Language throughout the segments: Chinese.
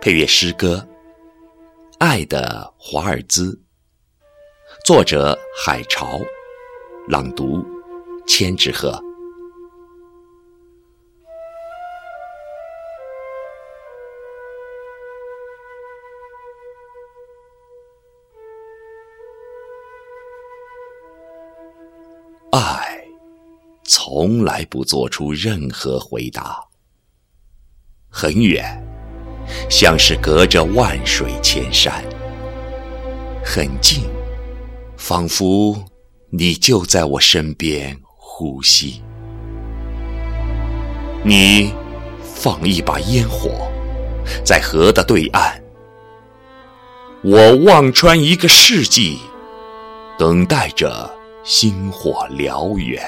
配乐诗歌《爱的华尔兹》，作者海潮，朗读千纸鹤。爱从来不做出任何回答，很远，像是隔着万水千山；很近，仿佛你就在我身边呼吸。你放一把烟火在河的对岸，我望穿一个世纪，等待着。星火燎原，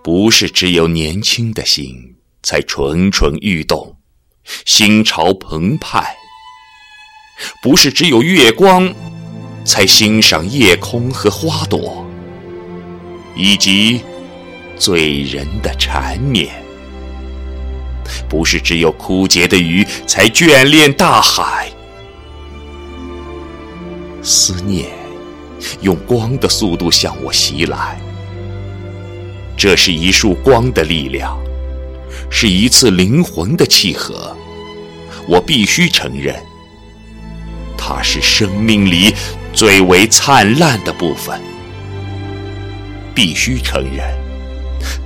不是只有年轻的心才蠢蠢欲动，心潮澎湃；不是只有月光才欣赏夜空和花朵，以及醉人的缠绵；不是只有枯竭的鱼才眷恋大海，思念。用光的速度向我袭来，这是一束光的力量，是一次灵魂的契合。我必须承认，它是生命里最为灿烂的部分。必须承认，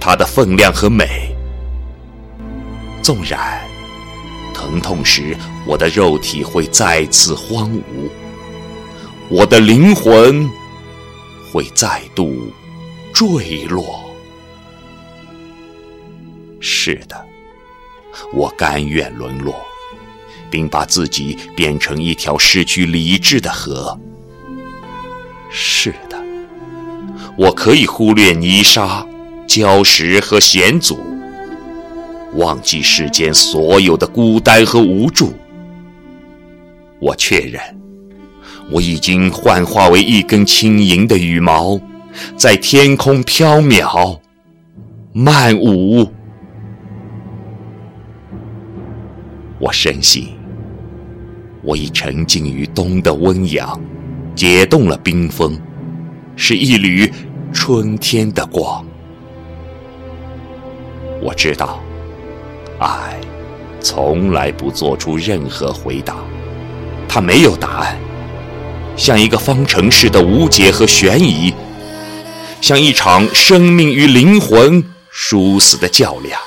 它的分量和美。纵然疼痛时，我的肉体会再次荒芜。我的灵魂会再度坠落。是的，我甘愿沦落，并把自己变成一条失去理智的河。是的，我可以忽略泥沙、礁石和险阻，忘记世间所有的孤单和无助。我确认。我已经幻化为一根轻盈的羽毛，在天空飘渺、漫舞。我深信，我已沉浸于冬的温阳，解冻了冰封，是一缕春天的光。我知道，爱从来不做出任何回答，它没有答案。像一个方程式的无解和悬疑，像一场生命与灵魂殊死的较量。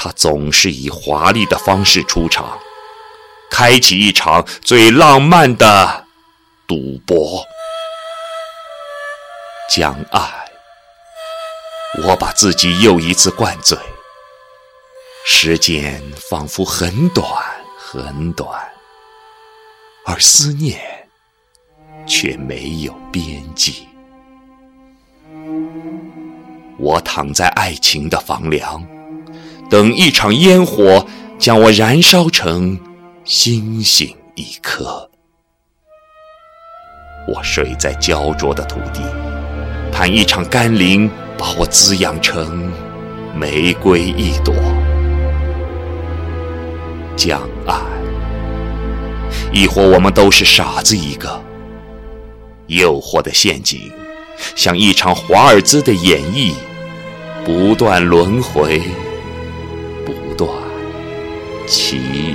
他总是以华丽的方式出场，开启一场最浪漫的赌博。将爱，我把自己又一次灌醉。时间仿佛很短，很短。而思念却没有边际。我躺在爱情的房梁，等一场烟火将我燃烧成星星一颗。我睡在焦灼的土地，盼一场甘霖把我滋养成玫瑰一朵。将爱。亦或我们都是傻子一个，诱惑的陷阱，像一场华尔兹的演绎，不断轮回，起。